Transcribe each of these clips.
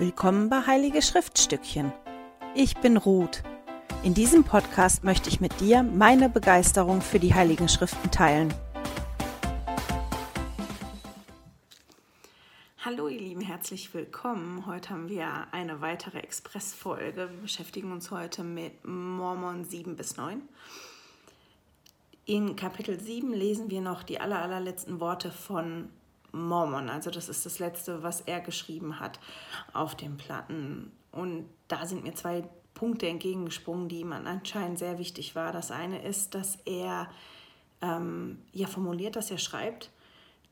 Willkommen bei Heilige Schriftstückchen. Ich bin Ruth. In diesem Podcast möchte ich mit dir meine Begeisterung für die Heiligen Schriften teilen. Hallo ihr Lieben, herzlich willkommen. Heute haben wir eine weitere Expressfolge. Wir beschäftigen uns heute mit Mormon 7 bis 9. In Kapitel 7 lesen wir noch die aller, allerletzten Worte von Mormon. Also das ist das letzte, was er geschrieben hat auf den Platten. Und da sind mir zwei Punkte entgegengesprungen, die ihm anscheinend sehr wichtig war. Das eine ist, dass er ähm, ja formuliert, dass er schreibt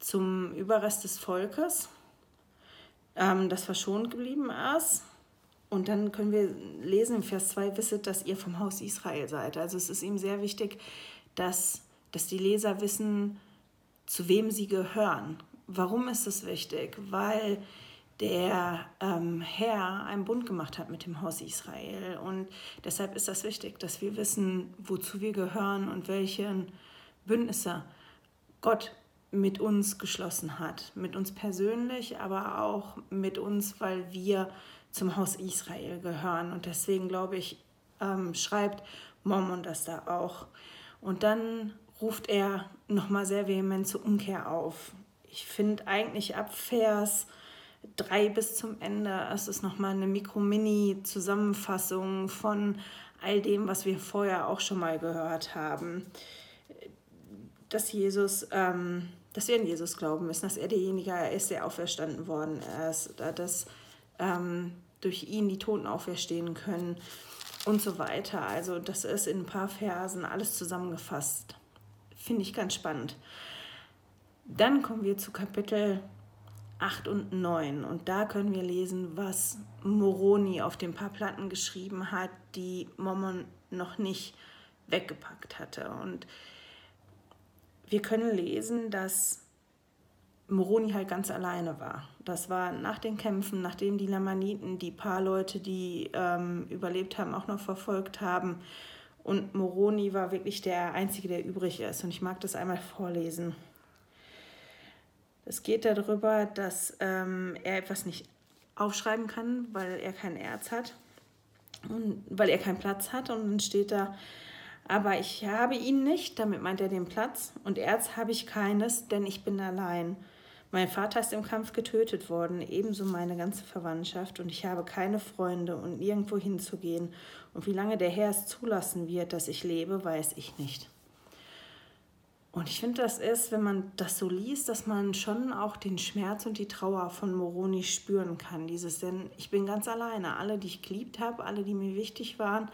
zum Überrest des Volkes, ähm, das verschont geblieben ist. Und dann können wir lesen im Vers 2, wisset, dass ihr vom Haus Israel seid. Also es ist ihm sehr wichtig, dass, dass die Leser wissen, zu wem sie gehören. Warum ist das wichtig? Weil der ähm, Herr einen Bund gemacht hat mit dem Haus Israel. Und deshalb ist das wichtig, dass wir wissen, wozu wir gehören und welche Bündnisse Gott mit uns geschlossen hat. Mit uns persönlich, aber auch mit uns, weil wir zum Haus Israel gehören. Und deswegen glaube ich, ähm, schreibt Mormon das da auch. Und dann ruft er nochmal sehr vehement zur Umkehr auf ich finde eigentlich ab Vers 3 bis zum Ende ist es nochmal eine Mikro-Mini-Zusammenfassung von all dem, was wir vorher auch schon mal gehört haben. Dass Jesus, ähm, dass wir an Jesus glauben müssen, dass er derjenige ist, der auferstanden worden ist, dass ähm, durch ihn die Toten auferstehen können und so weiter. Also das ist in ein paar Versen alles zusammengefasst. Finde ich ganz spannend. Dann kommen wir zu Kapitel 8 und 9 und da können wir lesen, was Moroni auf den paar Platten geschrieben hat, die Mormon noch nicht weggepackt hatte. Und wir können lesen, dass Moroni halt ganz alleine war. Das war nach den Kämpfen, nachdem die Lamaniten die paar Leute, die ähm, überlebt haben, auch noch verfolgt haben. Und Moroni war wirklich der Einzige, der übrig ist. Und ich mag das einmal vorlesen. Es geht darüber, dass ähm, er etwas nicht aufschreiben kann, weil er kein Erz hat und weil er keinen Platz hat. Und dann steht da, aber ich habe ihn nicht, damit meint er den Platz, und Erz habe ich keines, denn ich bin allein. Mein Vater ist im Kampf getötet worden, ebenso meine ganze Verwandtschaft, und ich habe keine Freunde und nirgendwo hinzugehen. Und wie lange der Herr es zulassen wird, dass ich lebe, weiß ich nicht. Und ich finde, das ist, wenn man das so liest, dass man schon auch den Schmerz und die Trauer von Moroni spüren kann. Dieses, denn ich bin ganz alleine. Alle, die ich geliebt habe, alle, die mir wichtig waren,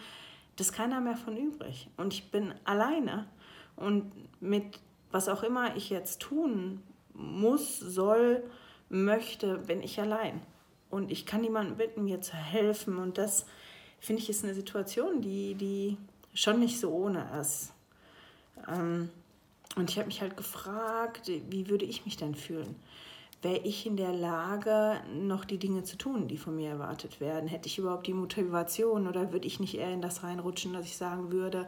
da ist keiner mehr von übrig. Und ich bin alleine. Und mit was auch immer ich jetzt tun muss, soll, möchte, bin ich allein. Und ich kann niemanden bitten, mir zu helfen. Und das, finde ich, ist eine Situation, die, die schon nicht so ohne ist. Ähm, und ich habe mich halt gefragt, wie würde ich mich denn fühlen? Wäre ich in der Lage, noch die Dinge zu tun, die von mir erwartet werden? Hätte ich überhaupt die Motivation oder würde ich nicht eher in das reinrutschen, dass ich sagen würde,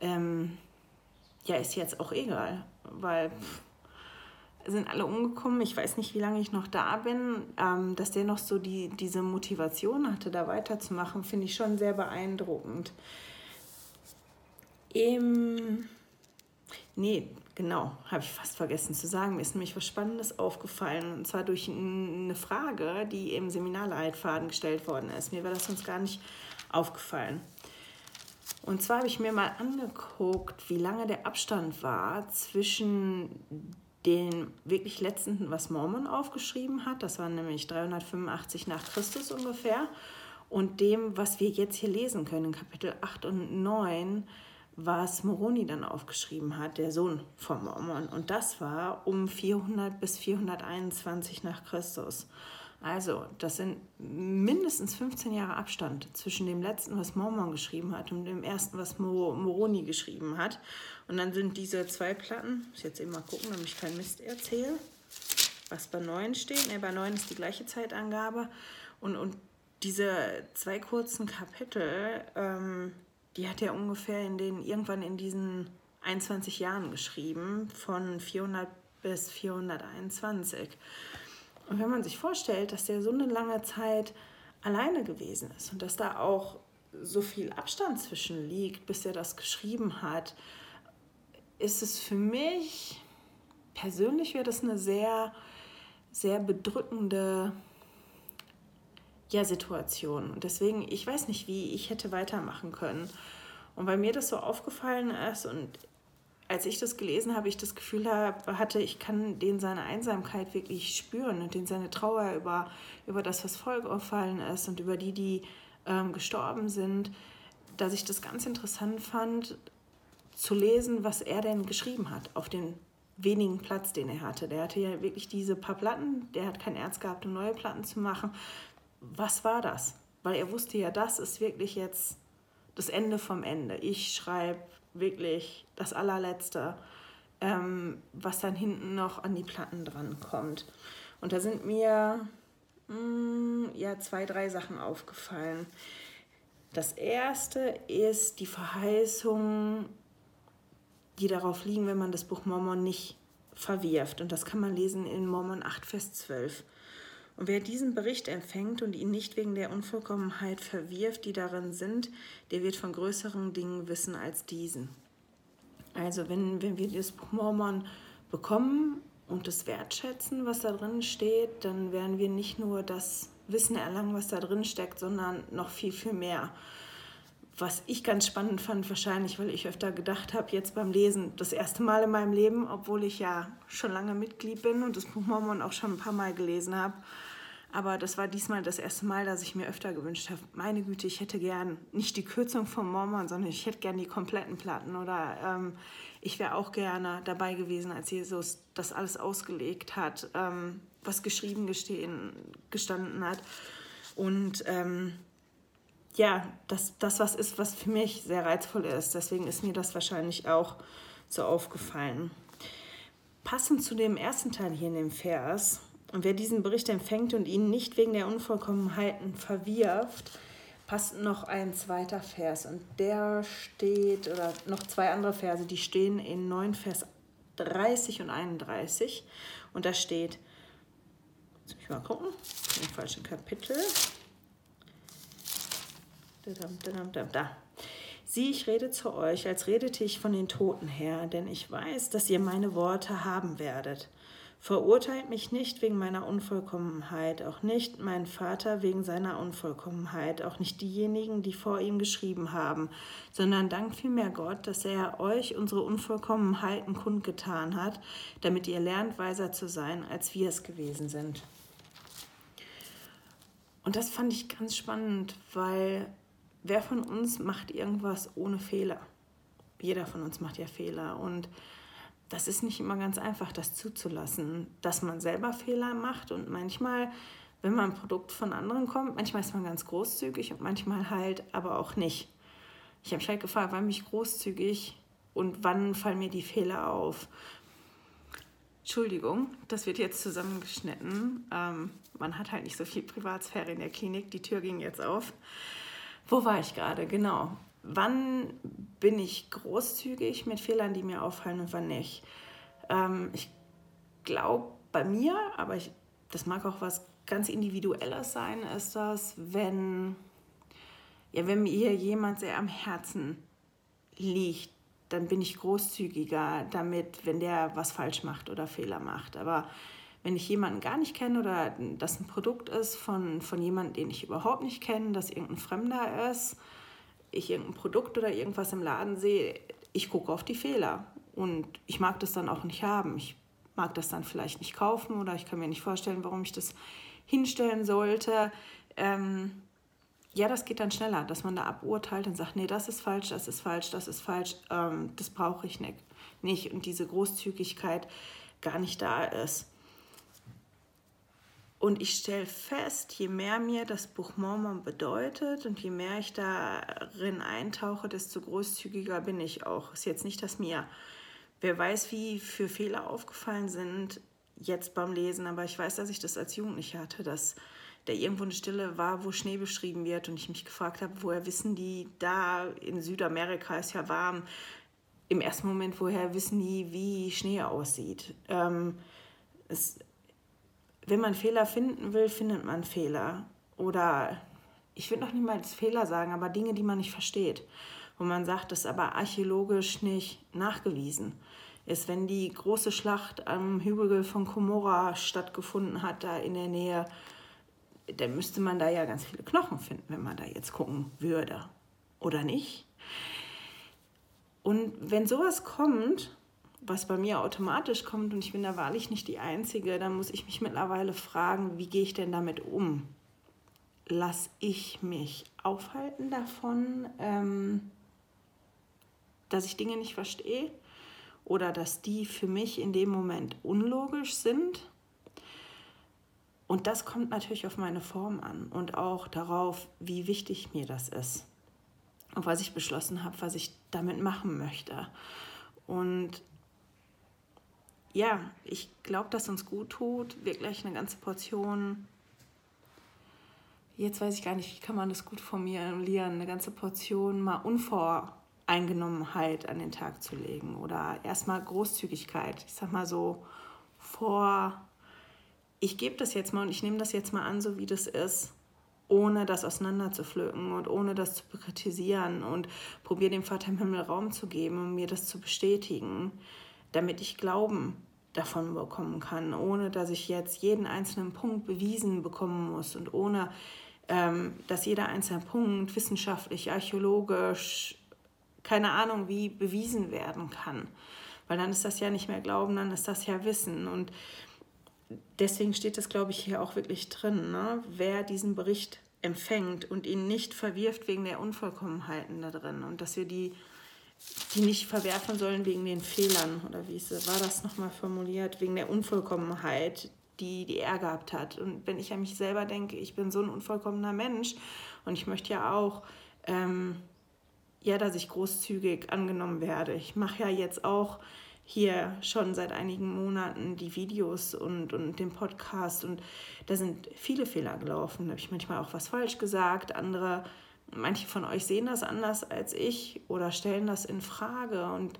ähm, ja, ist jetzt auch egal, weil pff, sind alle umgekommen. Ich weiß nicht, wie lange ich noch da bin. Ähm, dass der noch so die, diese Motivation hatte, da weiterzumachen, finde ich schon sehr beeindruckend. Im Nee, genau, habe ich fast vergessen zu sagen. Mir ist nämlich was Spannendes aufgefallen. Und zwar durch eine Frage, die im Seminarleitfaden gestellt worden ist. Mir wäre das sonst gar nicht aufgefallen. Und zwar habe ich mir mal angeguckt, wie lange der Abstand war zwischen den wirklich letzten, was Mormon aufgeschrieben hat, das war nämlich 385 nach Christus ungefähr, und dem, was wir jetzt hier lesen können, Kapitel 8 und 9, was Moroni dann aufgeschrieben hat, der Sohn von Mormon. Und das war um 400 bis 421 nach Christus. Also, das sind mindestens 15 Jahre Abstand zwischen dem letzten, was Mormon geschrieben hat, und dem ersten, was Moroni geschrieben hat. Und dann sind diese zwei Platten, ich muss jetzt eben mal gucken, damit ich keinen Mist erzähle, was bei 9 steht. Ne, bei 9 ist die gleiche Zeitangabe. Und, und diese zwei kurzen Kapitel, ähm, die hat er ungefähr in den, irgendwann in diesen 21 Jahren geschrieben, von 400 bis 421. Und wenn man sich vorstellt, dass der so eine lange Zeit alleine gewesen ist und dass da auch so viel Abstand zwischen liegt, bis er das geschrieben hat, ist es für mich persönlich wäre das eine sehr, sehr bedrückende ja, Situation. Und deswegen, ich weiß nicht, wie ich hätte weitermachen können. Und weil mir das so aufgefallen ist und als ich das gelesen habe, ich das Gefühl hatte, ich kann den seine Einsamkeit wirklich spüren und den seine Trauer über, über das, was vorgefallen ist und über die, die ähm, gestorben sind, dass ich das ganz interessant fand, zu lesen, was er denn geschrieben hat auf den wenigen Platz, den er hatte. Der hatte ja wirklich diese paar Platten, der hat kein Erz gehabt, um neue Platten zu machen. Was war das? Weil er wusste ja, das ist wirklich jetzt das Ende vom Ende. Ich schreibe wirklich das allerletzte, ähm, was dann hinten noch an die Platten dran kommt. Und da sind mir mh, mm, ja zwei, drei Sachen aufgefallen. Das erste ist die Verheißung, die darauf liegen, wenn man das Buch Mormon nicht verwirft. Und das kann man lesen in Mormon 8, Vers 12. Und wer diesen Bericht empfängt und ihn nicht wegen der Unvollkommenheit verwirft, die darin sind, der wird von größeren Dingen wissen als diesen. Also wenn, wenn wir das Buch Mormon bekommen und das wertschätzen, was da drin steht, dann werden wir nicht nur das Wissen erlangen, was da drin steckt, sondern noch viel, viel mehr was ich ganz spannend fand, wahrscheinlich, weil ich öfter gedacht habe, jetzt beim Lesen, das erste Mal in meinem Leben, obwohl ich ja schon lange Mitglied bin und das Buch Mormon auch schon ein paar Mal gelesen habe. Aber das war diesmal das erste Mal, dass ich mir öfter gewünscht habe, meine Güte, ich hätte gern nicht die Kürzung vom Mormon, sondern ich hätte gern die kompletten Platten. Oder ähm, ich wäre auch gerne dabei gewesen, als Jesus das alles ausgelegt hat, ähm, was geschrieben gestehen, gestanden hat. Und ähm, ja, das, das was ist, was für mich sehr reizvoll ist. Deswegen ist mir das wahrscheinlich auch so aufgefallen. Passend zu dem ersten Teil hier in dem Vers, und wer diesen Bericht empfängt und ihn nicht wegen der Unvollkommenheiten verwirft, passt noch ein zweiter Vers. Und der steht, oder noch zwei andere Verse, die stehen in 9 Vers 30 und 31. Und da steht, muss ich mal gucken, im falschen Kapitel. Da. Sieh, ich rede zu euch, als redete ich von den Toten her, denn ich weiß, dass ihr meine Worte haben werdet. Verurteilt mich nicht wegen meiner Unvollkommenheit, auch nicht mein Vater wegen seiner Unvollkommenheit, auch nicht diejenigen, die vor ihm geschrieben haben, sondern dankt vielmehr Gott, dass er euch unsere Unvollkommenheiten kundgetan hat, damit ihr lernt, weiser zu sein, als wir es gewesen sind. Und das fand ich ganz spannend, weil wer von uns macht irgendwas ohne Fehler? Jeder von uns macht ja Fehler und das ist nicht immer ganz einfach, das zuzulassen, dass man selber Fehler macht und manchmal, wenn man ein Produkt von anderen kommt, manchmal ist man ganz großzügig und manchmal halt aber auch nicht. Ich habe mich halt gefragt, wann bin ich großzügig und wann fallen mir die Fehler auf? Entschuldigung, das wird jetzt zusammengeschnitten. Ähm, man hat halt nicht so viel Privatsphäre in der Klinik. Die Tür ging jetzt auf. Wo war ich gerade? Genau. Wann bin ich großzügig mit Fehlern, die mir auffallen und wann nicht? Ähm, ich glaube bei mir, aber ich, das mag auch was ganz Individuelles sein, ist das, wenn, ja, wenn mir jemand sehr am Herzen liegt, dann bin ich großzügiger damit, wenn der was falsch macht oder Fehler macht. Aber wenn ich jemanden gar nicht kenne oder das ein Produkt ist von, von jemandem, den ich überhaupt nicht kenne, dass irgendein Fremder ist, ich irgendein Produkt oder irgendwas im Laden sehe, ich gucke auf die Fehler. Und ich mag das dann auch nicht haben. Ich mag das dann vielleicht nicht kaufen oder ich kann mir nicht vorstellen, warum ich das hinstellen sollte. Ähm, ja, das geht dann schneller, dass man da aburteilt und sagt, nee, das ist falsch, das ist falsch, das ist falsch, ähm, das brauche ich nicht. nicht. Und diese Großzügigkeit gar nicht da ist. Und ich stelle fest, je mehr mir das Buch Mormon bedeutet und je mehr ich darin eintauche, desto großzügiger bin ich auch. Ist jetzt nicht, dass mir, wer weiß, wie für Fehler aufgefallen sind jetzt beim Lesen, aber ich weiß, dass ich das als Jugendliche hatte, dass da irgendwo eine Stille war, wo Schnee beschrieben wird und ich mich gefragt habe, woher wissen die, da in Südamerika ist ja warm, im ersten Moment, woher wissen die, wie Schnee aussieht. Ähm, es, wenn man Fehler finden will, findet man Fehler. Oder ich würde noch niemals Fehler sagen, aber Dinge, die man nicht versteht, wo man sagt, das ist aber archäologisch nicht nachgewiesen ist, wenn die große Schlacht am Hügel von Komorra stattgefunden hat, da in der Nähe, dann müsste man da ja ganz viele Knochen finden, wenn man da jetzt gucken würde. Oder nicht? Und wenn sowas kommt, was bei mir automatisch kommt, und ich bin da wahrlich nicht die Einzige, dann muss ich mich mittlerweile fragen, wie gehe ich denn damit um? Lass ich mich aufhalten davon, ähm, dass ich Dinge nicht verstehe? oder dass die für mich in dem Moment unlogisch sind. Und das kommt natürlich auf meine Form an und auch darauf, wie wichtig mir das ist und was ich beschlossen habe, was ich damit machen möchte. Und ja, ich glaube, dass uns gut tut, wirklich eine ganze Portion. Jetzt weiß ich gar nicht, wie kann man das gut formulieren, eine ganze Portion mal unvor Eingenommenheit an den Tag zu legen oder erstmal Großzügigkeit. Ich sag mal so vor, ich gebe das jetzt mal und ich nehme das jetzt mal an, so wie das ist, ohne das auseinanderzupflücken und ohne das zu kritisieren und probiere dem Vater im Himmel Raum zu geben und mir das zu bestätigen, damit ich Glauben davon bekommen kann, ohne dass ich jetzt jeden einzelnen Punkt bewiesen bekommen muss und ohne ähm, dass jeder einzelne Punkt wissenschaftlich, archäologisch, keine Ahnung, wie bewiesen werden kann. Weil dann ist das ja nicht mehr Glauben, dann ist das ja Wissen. Und deswegen steht das, glaube ich, hier auch wirklich drin. Ne? Wer diesen Bericht empfängt und ihn nicht verwirft wegen der Unvollkommenheiten da drin und dass wir die, die nicht verwerfen sollen wegen den Fehlern oder wie war das nochmal formuliert, wegen der Unvollkommenheit, die, die er gehabt hat. Und wenn ich an mich selber denke, ich bin so ein unvollkommener Mensch und ich möchte ja auch ähm, ja, dass ich großzügig angenommen werde. Ich mache ja jetzt auch hier schon seit einigen Monaten die Videos und, und den Podcast und da sind viele Fehler gelaufen. Da habe ich manchmal auch was falsch gesagt. Andere, manche von euch sehen das anders als ich oder stellen das in Frage. Und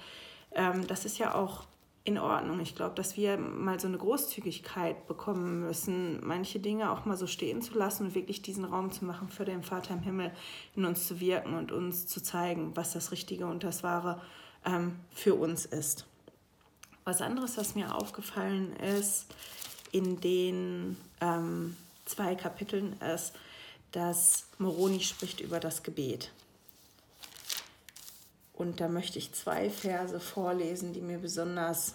ähm, das ist ja auch in Ordnung. Ich glaube, dass wir mal so eine Großzügigkeit bekommen müssen, manche Dinge auch mal so stehen zu lassen und wirklich diesen Raum zu machen für den Vater im Himmel in uns zu wirken und uns zu zeigen, was das Richtige und das Wahre ähm, für uns ist. Was anderes, was mir aufgefallen ist in den ähm, zwei Kapiteln, ist, dass Moroni spricht über das Gebet. Und da möchte ich zwei Verse vorlesen, die mir besonders,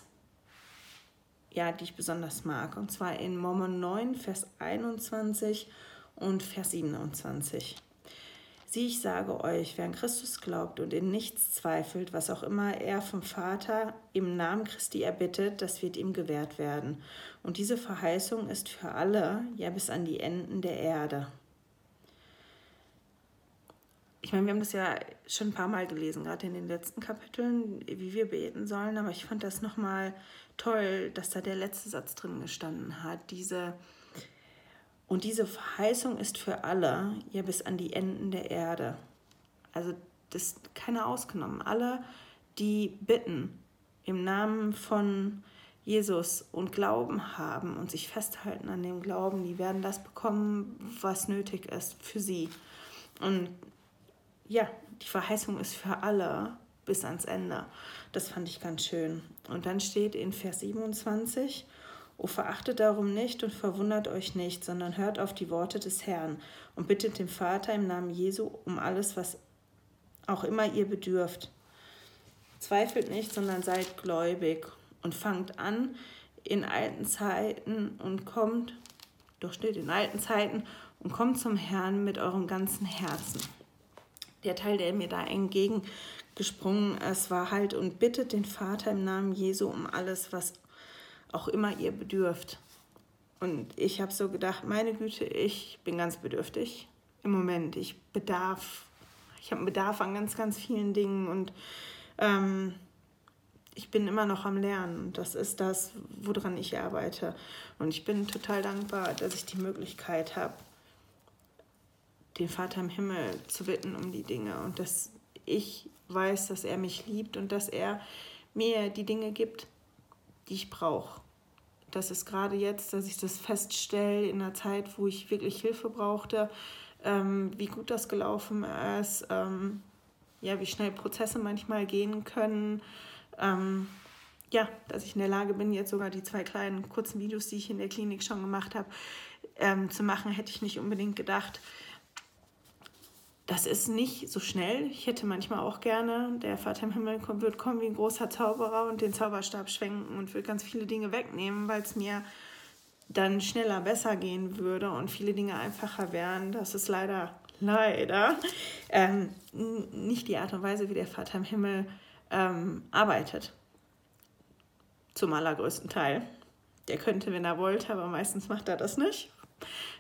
ja, die ich besonders mag. Und zwar in Mormon 9, Vers 21 und Vers 27. Sieh, ich sage euch, wer an Christus glaubt und in nichts zweifelt, was auch immer er vom Vater im Namen Christi erbittet, das wird ihm gewährt werden. Und diese Verheißung ist für alle, ja bis an die Enden der Erde ich meine, wir haben das ja schon ein paar Mal gelesen, gerade in den letzten Kapiteln, wie wir beten sollen, aber ich fand das nochmal toll, dass da der letzte Satz drin gestanden hat. Diese, und diese Verheißung ist für alle, ja bis an die Enden der Erde. Also das ist keiner ausgenommen. Alle, die bitten im Namen von Jesus und Glauben haben und sich festhalten an dem Glauben, die werden das bekommen, was nötig ist für sie. Und ja, die Verheißung ist für alle bis ans Ende. Das fand ich ganz schön. Und dann steht in Vers 27, O verachtet darum nicht und verwundert euch nicht, sondern hört auf die Worte des Herrn und bittet den Vater im Namen Jesu um alles, was auch immer ihr bedürft. Zweifelt nicht, sondern seid gläubig und fangt an in alten Zeiten und kommt, doch steht in alten Zeiten und kommt zum Herrn mit eurem ganzen Herzen der Teil, der mir da entgegengesprungen ist, war halt und bittet den Vater im Namen Jesu um alles, was auch immer ihr bedürft. Und ich habe so gedacht, meine Güte, ich bin ganz bedürftig im Moment. Ich bedarf, ich habe einen Bedarf an ganz, ganz vielen Dingen und ähm, ich bin immer noch am Lernen. Das ist das, woran ich arbeite. Und ich bin total dankbar, dass ich die Möglichkeit habe, den Vater im Himmel zu bitten um die Dinge und dass ich weiß, dass er mich liebt und dass er mir die Dinge gibt, die ich brauche. Das ist gerade jetzt, dass ich das feststelle in einer Zeit, wo ich wirklich Hilfe brauchte, ähm, wie gut das gelaufen ist, ähm, ja, wie schnell Prozesse manchmal gehen können. Ähm, ja, dass ich in der Lage bin, jetzt sogar die zwei kleinen kurzen Videos, die ich in der Klinik schon gemacht habe, ähm, zu machen, hätte ich nicht unbedingt gedacht. Das ist nicht so schnell. Ich hätte manchmal auch gerne, der Vater im Himmel kommt, wird kommen wie ein großer Zauberer und den Zauberstab schwenken und wird ganz viele Dinge wegnehmen, weil es mir dann schneller besser gehen würde und viele Dinge einfacher wären. Das ist leider, leider ähm, nicht die Art und Weise, wie der Vater im Himmel ähm, arbeitet. Zum allergrößten Teil. Der könnte, wenn er wollte, aber meistens macht er das nicht,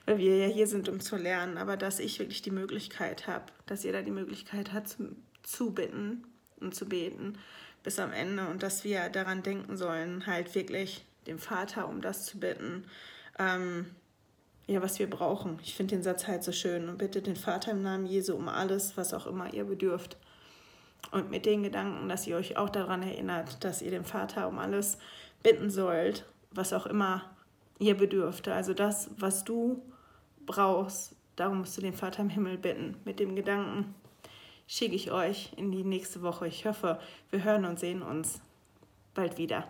weil wir ja hier sind, um zu lernen. Aber dass ich wirklich die Möglichkeit habe, dass jeder die Möglichkeit hat, zu, bitten und zu beten bis am Ende und dass wir daran denken sollen, halt wirklich dem Vater um das zu bitten, ähm, ja, was wir brauchen. Ich finde den Satz halt so schön und bitte den Vater im Namen Jesu um alles, was auch immer ihr bedürft. Und mit den Gedanken, dass ihr euch auch daran erinnert, dass ihr den Vater um alles bitten sollt, was auch immer ihr bedürft. Also das, was du brauchst, darum musst du den Vater im Himmel bitten. Mit dem Gedanken schicke ich euch in die nächste Woche. Ich hoffe, wir hören und sehen uns bald wieder.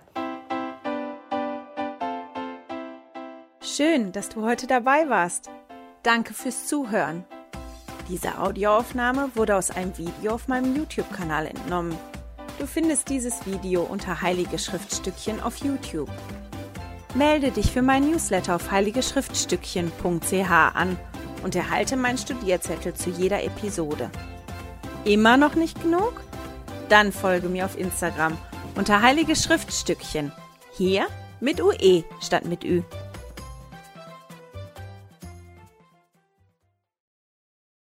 Schön, dass du heute dabei warst. Danke fürs Zuhören. Diese Audioaufnahme wurde aus einem Video auf meinem YouTube-Kanal entnommen. Du findest dieses Video unter Heilige Schriftstückchen auf YouTube. Melde dich für mein Newsletter auf heiligeschriftstückchen.ch an und erhalte meinen Studierzettel zu jeder Episode. Immer noch nicht genug? Dann folge mir auf Instagram unter Heilige Schriftstückchen. Hier mit UE statt mit Ü.